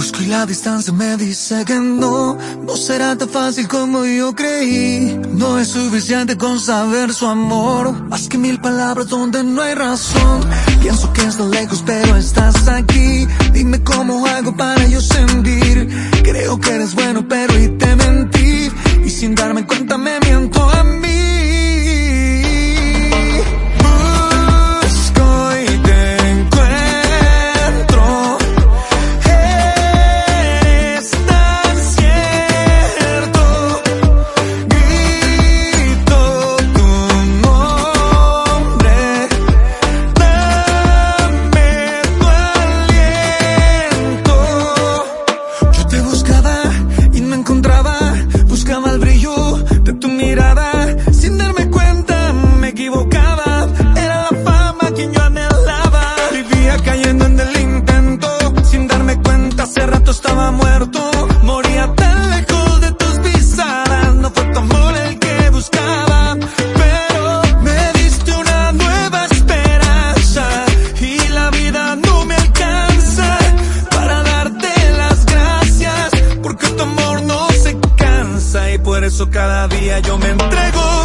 Busco y la distancia me dice que no, no será tan fácil como yo creí. No es suficiente con saber su amor, más que mil palabras donde no hay razón. Pienso que estás lejos pero estás aquí. Dime cómo hago para yo sentir. Creo que eres bueno pero y te mentí. Y sin darme cuenta me miento a mí. por eso cada día yo me entrego.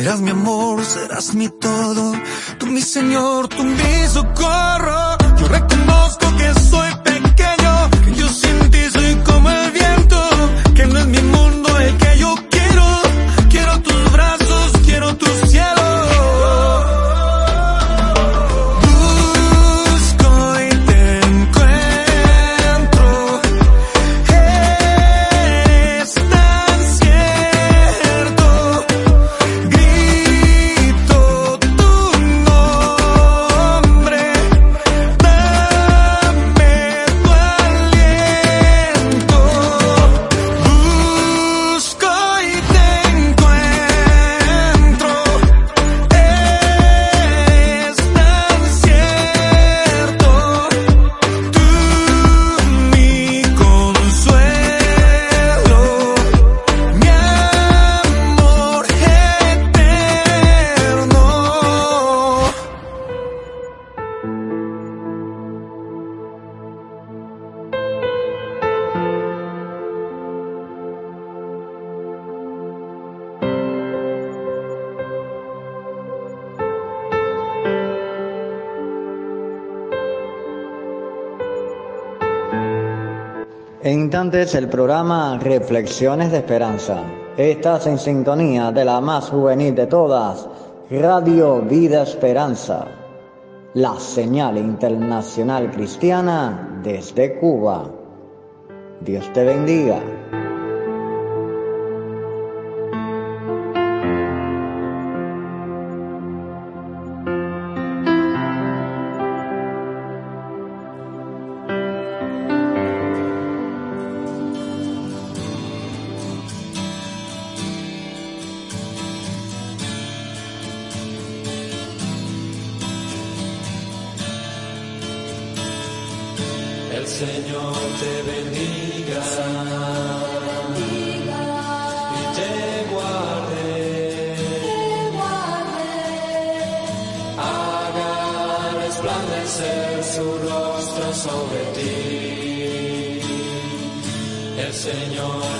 Serás mi amor, serás mi todo, tú mi Señor el programa Reflexiones de Esperanza. Estás en sintonía de la más juvenil de todas, Radio Vida Esperanza, la señal internacional cristiana desde Cuba. Dios te bendiga. Señor te bendiga. Y te guarde. Haga resplandecer su rostro sobre ti. El Señor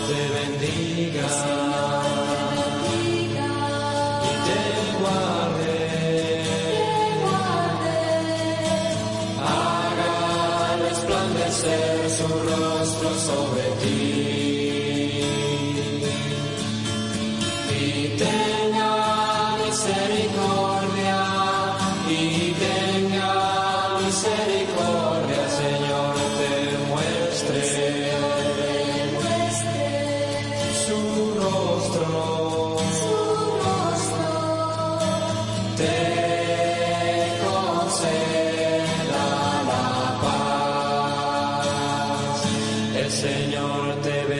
Señor te bendiga.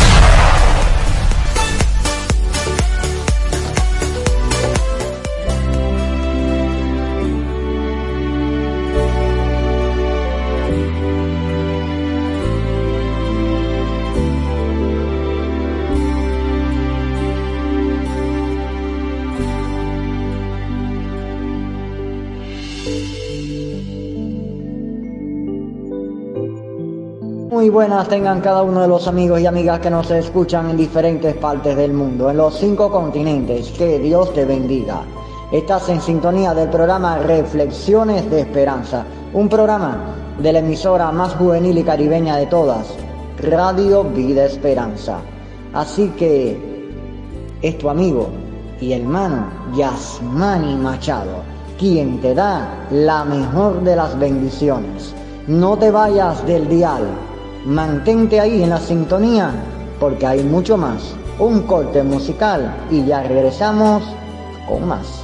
Buenas tengan cada uno de los amigos y amigas que nos escuchan en diferentes partes del mundo, en los cinco continentes. Que Dios te bendiga. Estás en sintonía del programa Reflexiones de Esperanza, un programa de la emisora más juvenil y caribeña de todas, Radio Vida Esperanza. Así que es tu amigo y hermano Yasmani Machado, quien te da la mejor de las bendiciones. No te vayas del dial Mantente ahí en la sintonía porque hay mucho más. Un corte musical y ya regresamos con más.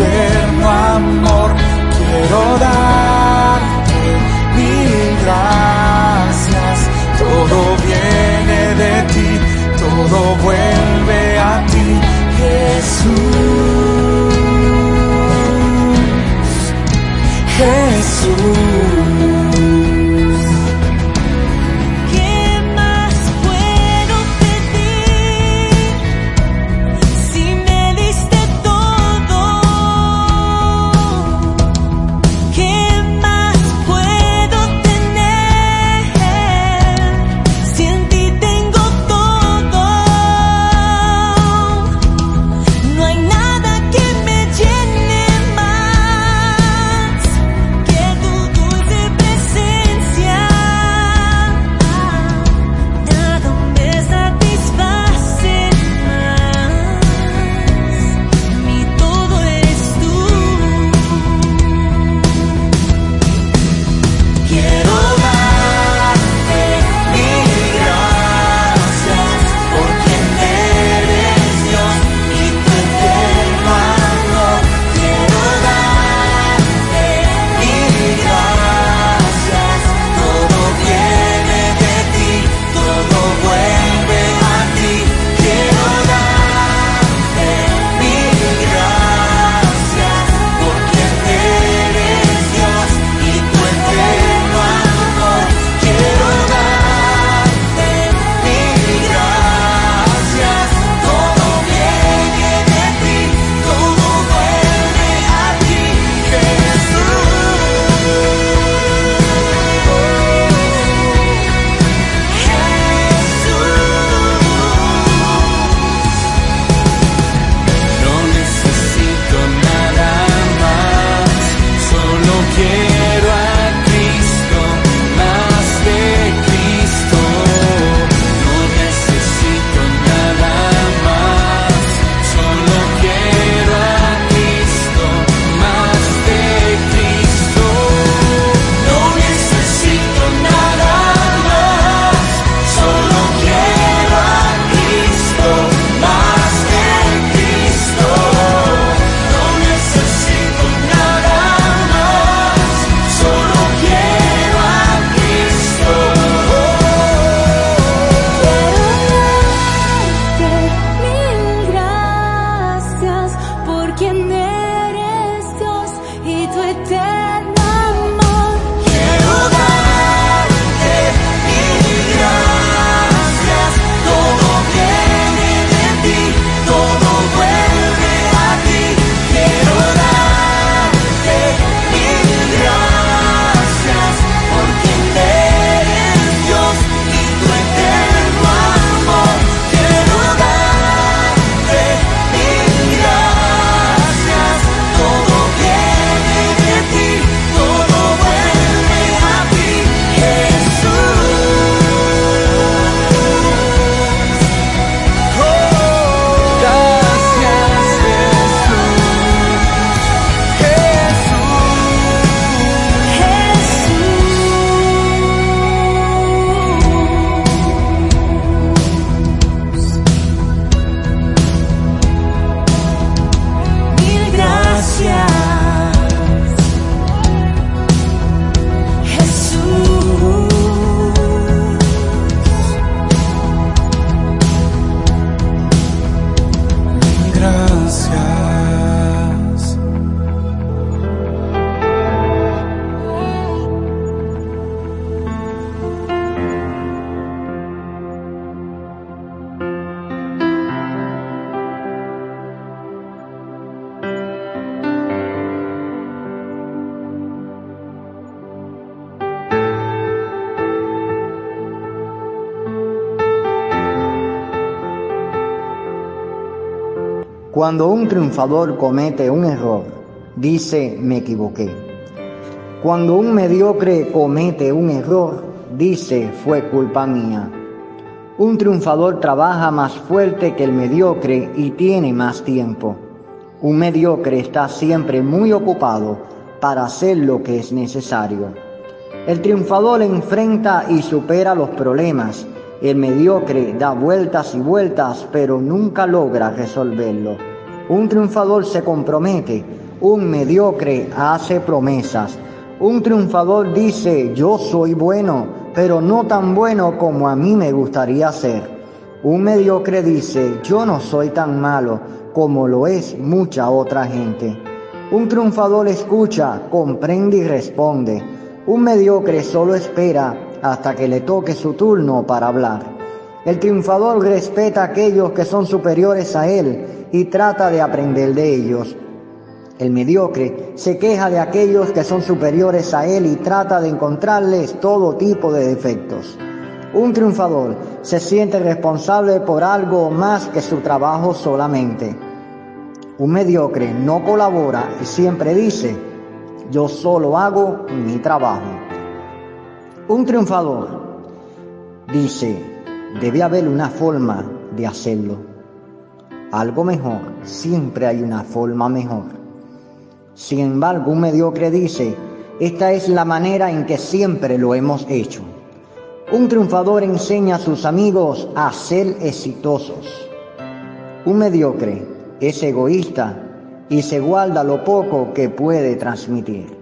eterno amor. Quiero darte mil gracias. Todo viene de ti, todo vuelve a ti, Jesús. Jesús. Cuando un triunfador comete un error, dice me equivoqué. Cuando un mediocre comete un error, dice fue culpa mía. Un triunfador trabaja más fuerte que el mediocre y tiene más tiempo. Un mediocre está siempre muy ocupado para hacer lo que es necesario. El triunfador enfrenta y supera los problemas. El mediocre da vueltas y vueltas, pero nunca logra resolverlo. Un triunfador se compromete, un mediocre hace promesas. Un triunfador dice, yo soy bueno, pero no tan bueno como a mí me gustaría ser. Un mediocre dice, yo no soy tan malo como lo es mucha otra gente. Un triunfador escucha, comprende y responde. Un mediocre solo espera hasta que le toque su turno para hablar. El triunfador respeta a aquellos que son superiores a él y trata de aprender de ellos. El mediocre se queja de aquellos que son superiores a él y trata de encontrarles todo tipo de defectos. Un triunfador se siente responsable por algo más que su trabajo solamente. Un mediocre no colabora y siempre dice, yo solo hago mi trabajo. Un triunfador dice, debe haber una forma de hacerlo. Algo mejor, siempre hay una forma mejor. Sin embargo, un mediocre dice, esta es la manera en que siempre lo hemos hecho. Un triunfador enseña a sus amigos a ser exitosos. Un mediocre es egoísta y se guarda lo poco que puede transmitir.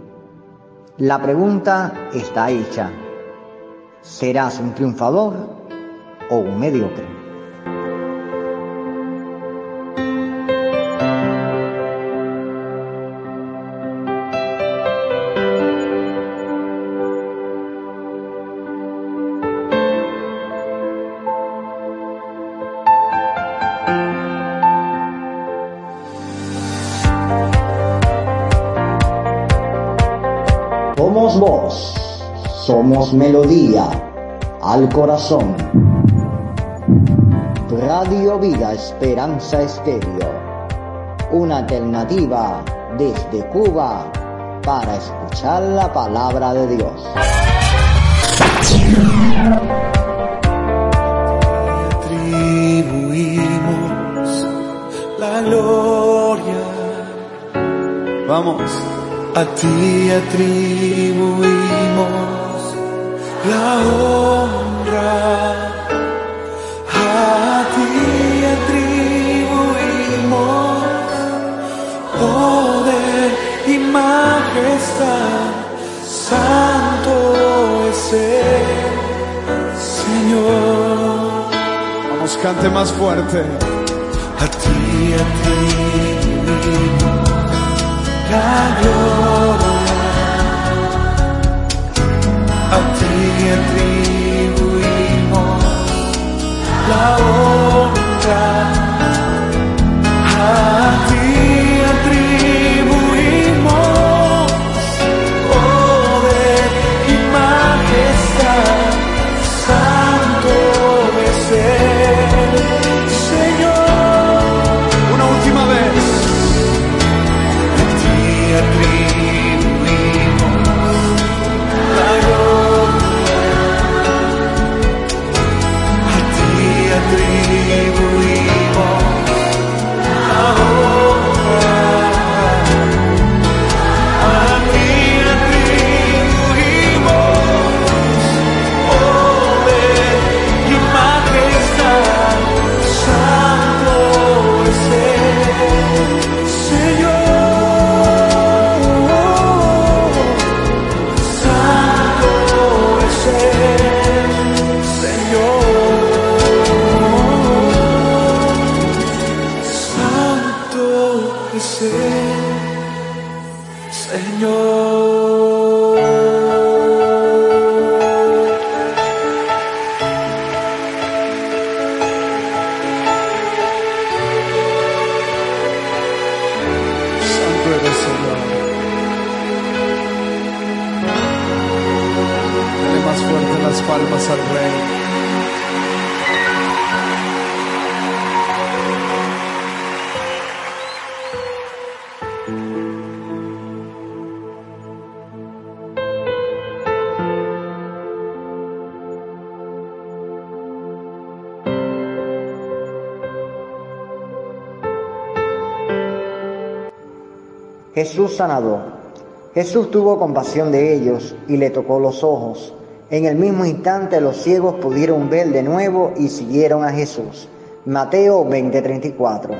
La pregunta está hecha. ¿Serás un triunfador o un mediocre? Somos voz, somos melodía al corazón. Radio Vida Esperanza Estéreo, una alternativa desde Cuba para escuchar la palabra de Dios. Atribuimos la gloria. Vamos. A ti atribuimos la honra, a ti atribuimos poder y majestad, santo es el Señor. Vamos, cante más fuerte. A ti atribuimos la gloria. A ti atribuimos la honra. palmas al Rey. Jesús sanador. Jesús tuvo compasión de ellos y le tocó los ojos. En el mismo instante los ciegos pudieron ver de nuevo y siguieron a Jesús. Mateo 20:34.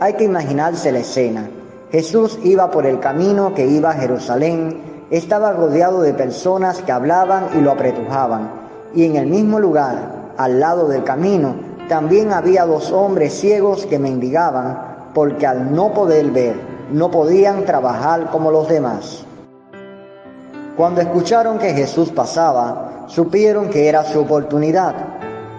Hay que imaginarse la escena. Jesús iba por el camino que iba a Jerusalén, estaba rodeado de personas que hablaban y lo apretujaban, y en el mismo lugar, al lado del camino, también había dos hombres ciegos que mendigaban, porque al no poder ver, no podían trabajar como los demás. Cuando escucharon que Jesús pasaba, supieron que era su oportunidad.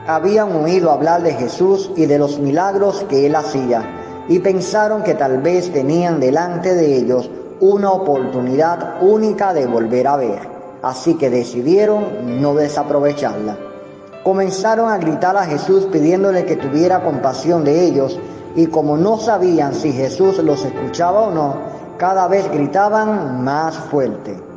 Habían oído hablar de Jesús y de los milagros que él hacía, y pensaron que tal vez tenían delante de ellos una oportunidad única de volver a ver, así que decidieron no desaprovecharla. Comenzaron a gritar a Jesús pidiéndole que tuviera compasión de ellos, y como no sabían si Jesús los escuchaba o no, cada vez gritaban más fuerte.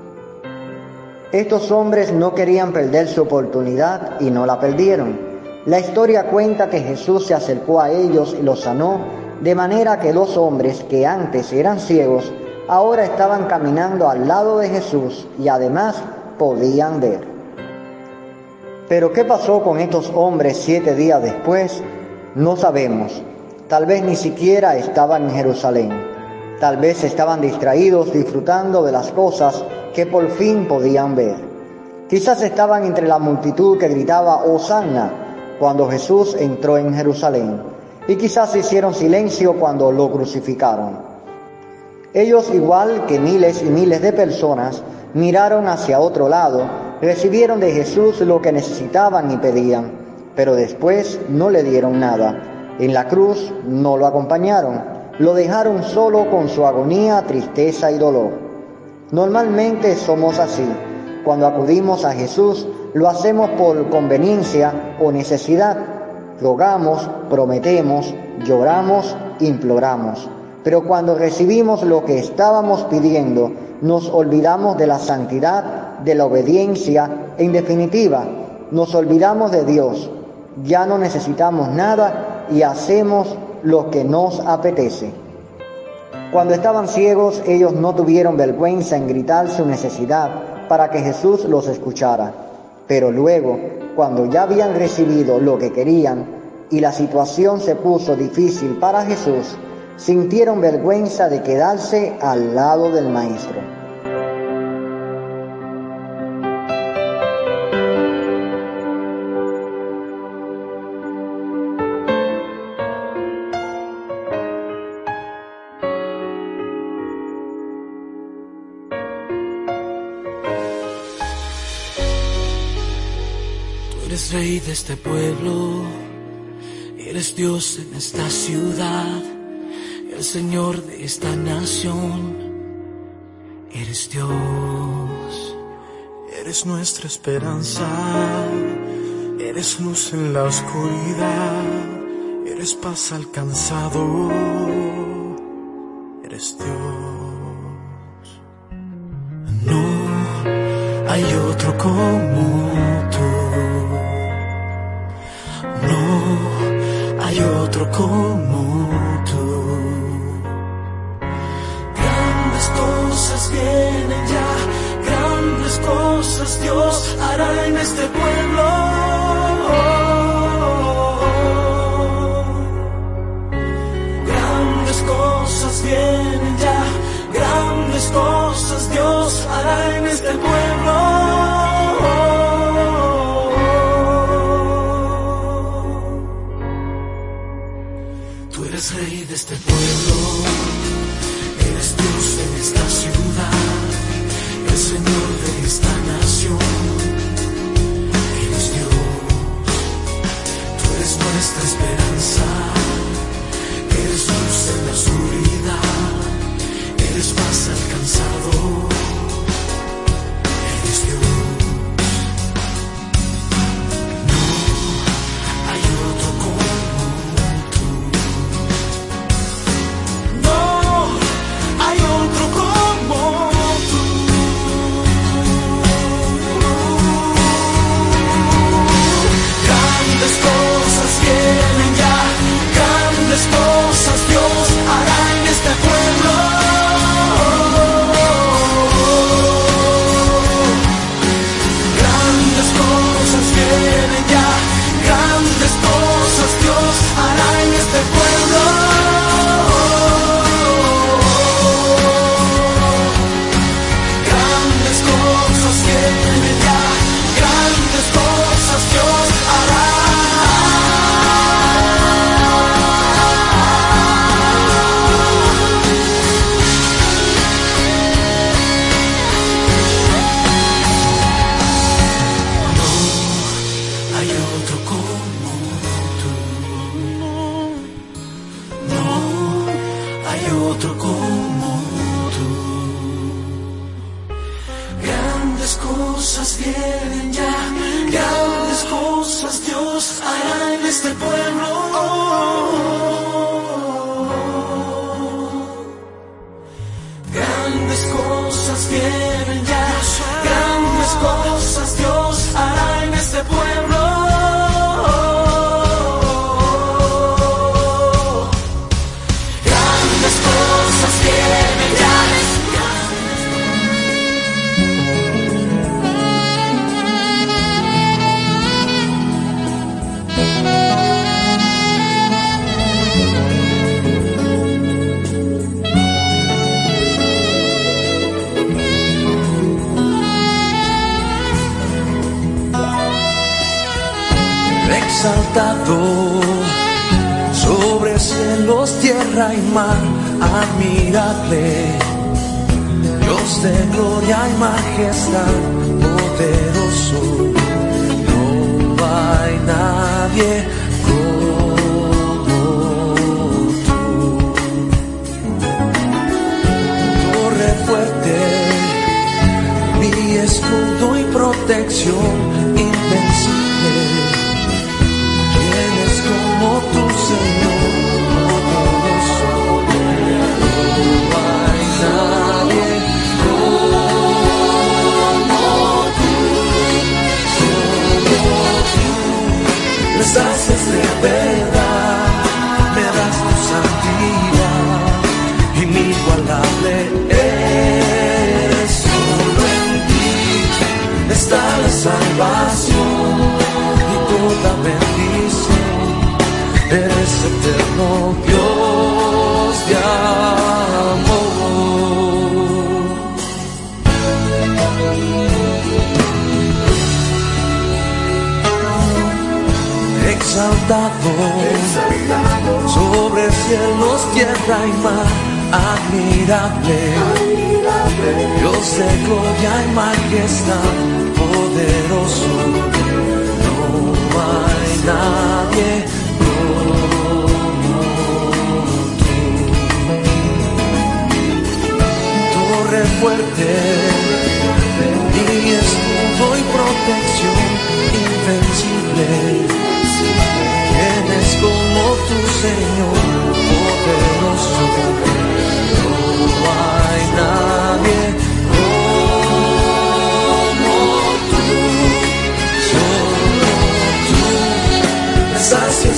Estos hombres no querían perder su oportunidad y no la perdieron. La historia cuenta que Jesús se acercó a ellos y los sanó, de manera que dos hombres que antes eran ciegos, ahora estaban caminando al lado de Jesús y además podían ver. Pero ¿qué pasó con estos hombres siete días después? No sabemos. Tal vez ni siquiera estaban en Jerusalén. Tal vez estaban distraídos disfrutando de las cosas que por fin podían ver. Quizás estaban entre la multitud que gritaba Hosanna cuando Jesús entró en Jerusalén y quizás hicieron silencio cuando lo crucificaron. Ellos, igual que miles y miles de personas, miraron hacia otro lado, recibieron de Jesús lo que necesitaban y pedían, pero después no le dieron nada. En la cruz no lo acompañaron, lo dejaron solo con su agonía, tristeza y dolor. Normalmente somos así. Cuando acudimos a Jesús, lo hacemos por conveniencia o necesidad. Rogamos, prometemos, lloramos, imploramos. Pero cuando recibimos lo que estábamos pidiendo, nos olvidamos de la santidad, de la obediencia, en definitiva, nos olvidamos de Dios. Ya no necesitamos nada y hacemos lo que nos apetece. Cuando estaban ciegos, ellos no tuvieron vergüenza en gritar su necesidad para que Jesús los escuchara. Pero luego, cuando ya habían recibido lo que querían y la situación se puso difícil para Jesús, sintieron vergüenza de quedarse al lado del Maestro. Rey de este pueblo, eres Dios en esta ciudad, el Señor de esta nación, eres Dios, eres nuestra esperanza, eres luz en la oscuridad, eres paz alcanzado, eres Dios. No hay otro como como tú. Grandes cosas vienen ya, grandes cosas Dios hará en este pueblo. admirable, Dios de gloria y majestad, poderoso, no hay nadie como tú. Torre fuerte mi escudo y protección invencible. ¿Quién es como tu Señor poderoso?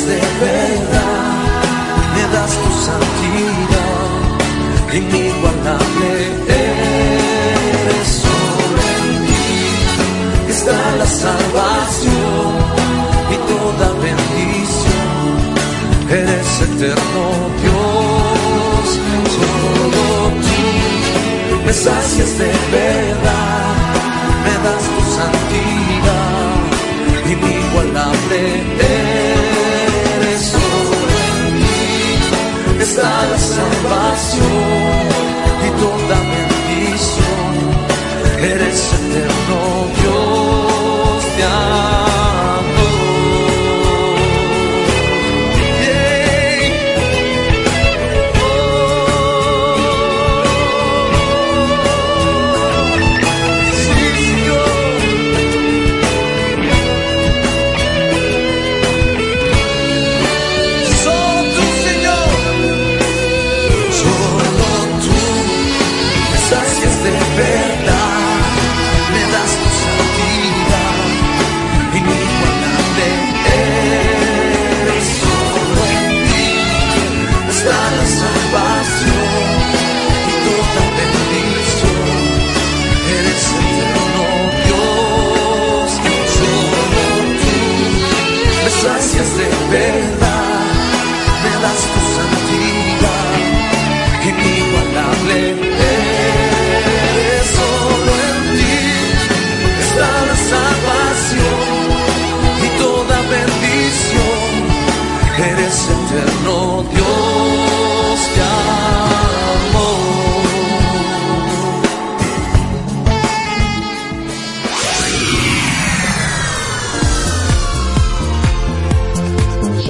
de verdad, me das tu santidad, inigualable eres sobre mí, está la salvación y toda bendición, eres eterno Dios, solo tú me sacias de verdad, me das tu santidad, inigualable eres. está la salvación y toda bendición. Eres eterno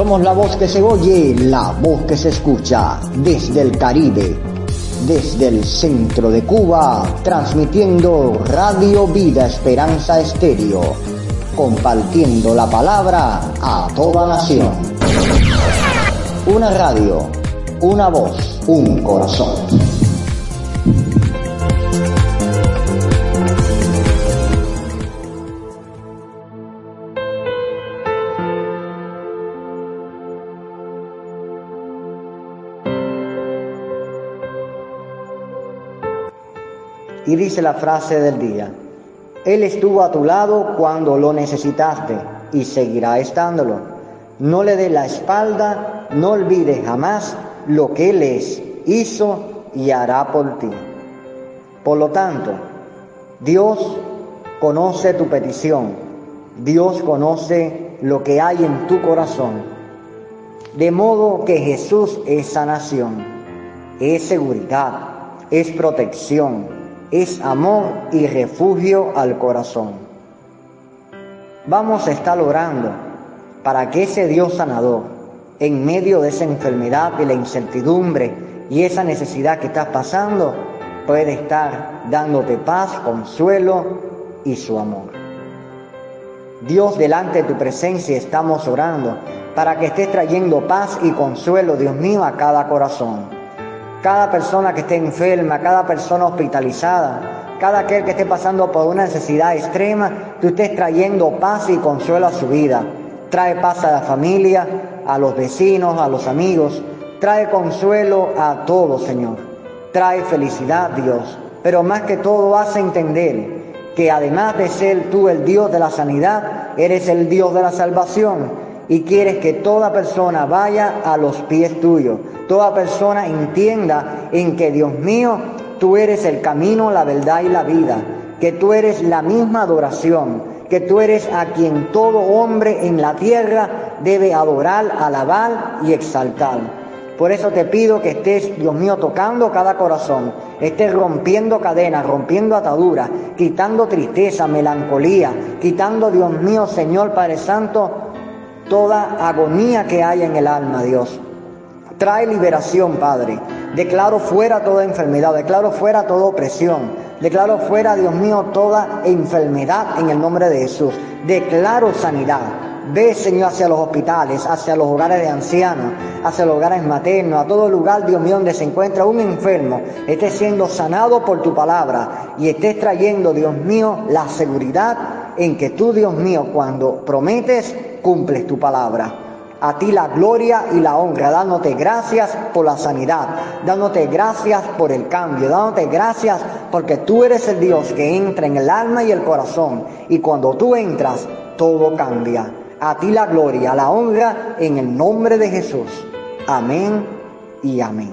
Somos la voz que se oye, la voz que se escucha desde el Caribe, desde el centro de Cuba, transmitiendo Radio Vida Esperanza Estéreo, compartiendo la palabra a toda nación. Una radio, una voz, un corazón. Y dice la frase del día, Él estuvo a tu lado cuando lo necesitaste y seguirá estándolo. No le dé la espalda, no olvides jamás lo que Él es, hizo y hará por ti. Por lo tanto, Dios conoce tu petición, Dios conoce lo que hay en tu corazón. De modo que Jesús es sanación, es seguridad, es protección, es amor y refugio al corazón. Vamos a estar orando para que ese Dios sanador, en medio de esa enfermedad y la incertidumbre y esa necesidad que estás pasando, pueda estar dándote paz, consuelo y su amor. Dios, delante de tu presencia estamos orando para que estés trayendo paz y consuelo, Dios mío, a cada corazón cada persona que esté enferma, cada persona hospitalizada, cada aquel que esté pasando por una necesidad extrema, tú estés trayendo paz y consuelo a su vida. Trae paz a la familia, a los vecinos, a los amigos. Trae consuelo a todos, Señor. Trae felicidad, Dios. Pero más que todo hace entender que además de ser tú el Dios de la sanidad, eres el Dios de la salvación y quieres que toda persona vaya a los pies tuyos. Toda persona entienda en que Dios mío, tú eres el camino, la verdad y la vida. Que tú eres la misma adoración. Que tú eres a quien todo hombre en la tierra debe adorar, alabar y exaltar. Por eso te pido que estés, Dios mío, tocando cada corazón, estés rompiendo cadenas, rompiendo ataduras, quitando tristeza, melancolía, quitando, Dios mío, Señor Padre Santo, toda agonía que haya en el alma, Dios. Trae liberación, Padre. Declaro fuera toda enfermedad, declaro fuera toda opresión, declaro fuera, Dios mío, toda enfermedad en el nombre de Jesús. Declaro sanidad. Ve, Señor, hacia los hospitales, hacia los hogares de ancianos, hacia los hogares maternos, a todo lugar, Dios mío, donde se encuentra un enfermo, esté siendo sanado por tu palabra y estés trayendo, Dios mío, la seguridad en que tú, Dios mío, cuando prometes, cumples tu palabra. A ti la gloria y la honra, dándote gracias por la sanidad, dándote gracias por el cambio, dándote gracias porque tú eres el Dios que entra en el alma y el corazón. Y cuando tú entras, todo cambia. A ti la gloria, la honra, en el nombre de Jesús. Amén y amén.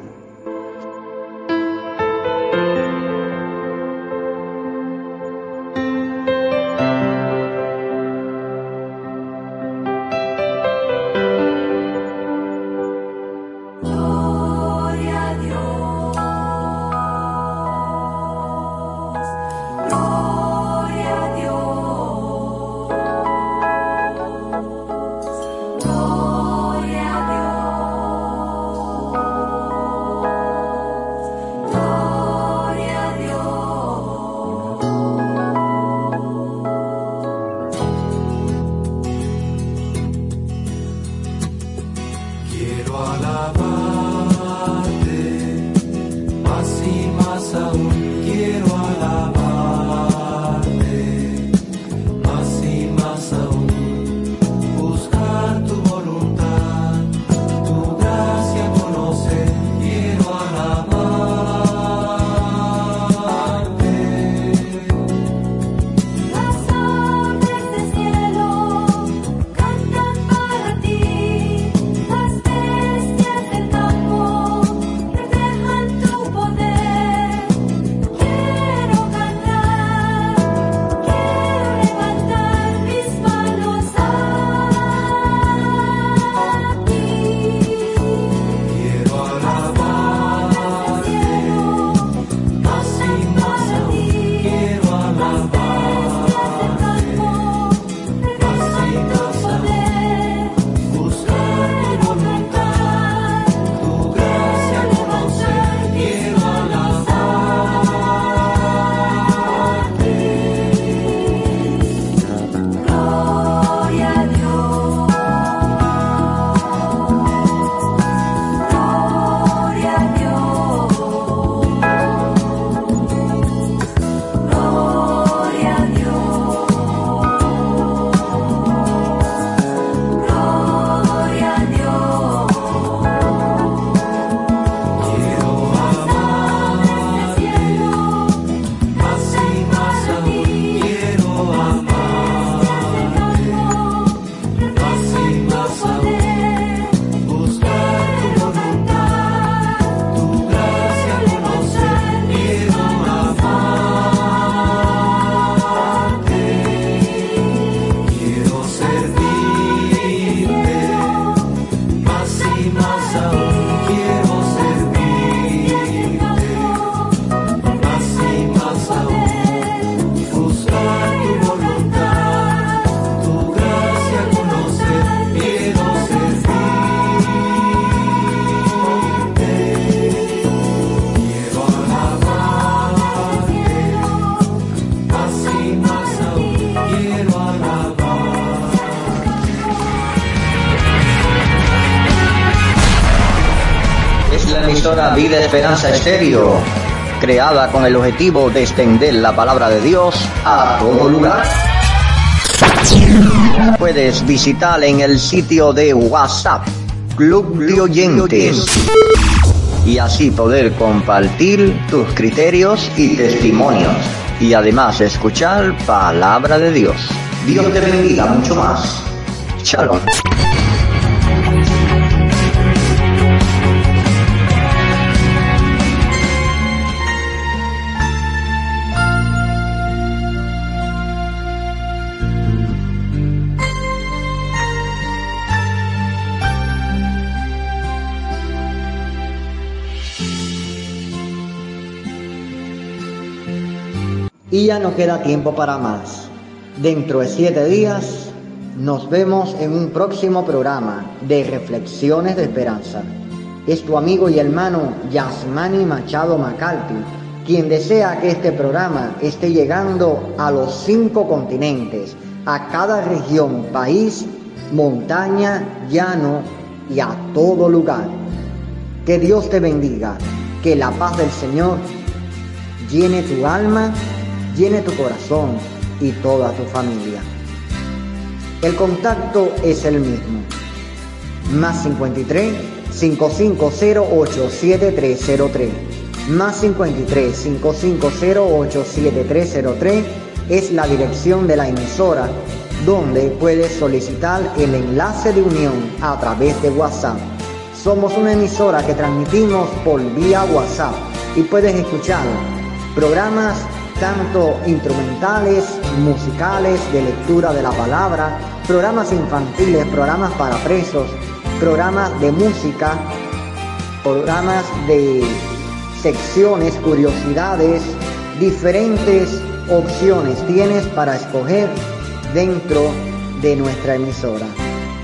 Esperanza Estéreo, creada con el objetivo de extender la palabra de Dios a todo lugar. Puedes visitar en el sitio de WhatsApp, Club de Oyentes, y así poder compartir tus criterios y testimonios, y además escuchar palabra de Dios. Dios te bendiga mucho más. Shalom. Y ya no queda tiempo para más. Dentro de siete días nos vemos en un próximo programa de Reflexiones de Esperanza. Es tu amigo y hermano Yasmani Machado Macalti, quien desea que este programa esté llegando a los cinco continentes, a cada región, país, montaña, llano y a todo lugar. Que Dios te bendiga, que la paz del Señor llene tu alma llene tu corazón y toda tu familia. El contacto es el mismo. Más 53 5508 7303. Más 53 5508 7303 es la dirección de la emisora donde puedes solicitar el enlace de unión a través de WhatsApp. Somos una emisora que transmitimos por vía WhatsApp y puedes escuchar programas tanto instrumentales, musicales, de lectura de la palabra, programas infantiles, programas para presos, programas de música, programas de secciones, curiosidades, diferentes opciones tienes para escoger dentro de nuestra emisora.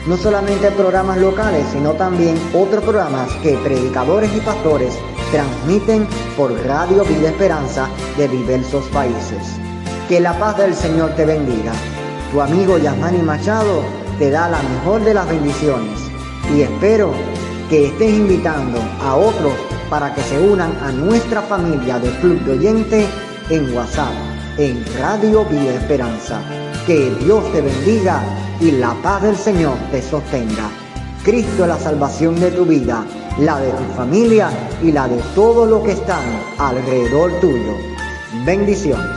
No solamente programas locales, sino también otros programas que predicadores y pastores transmiten por Radio Vida Esperanza de diversos países. Que la paz del Señor te bendiga. Tu amigo Yasmani Machado te da la mejor de las bendiciones y espero que estés invitando a otros para que se unan a nuestra familia de Club de Oyente en WhatsApp, en Radio Vida Esperanza. Que Dios te bendiga y la paz del Señor te sostenga. Cristo es la salvación de tu vida la de tu familia y la de todo lo que están alrededor tuyo. Bendiciones.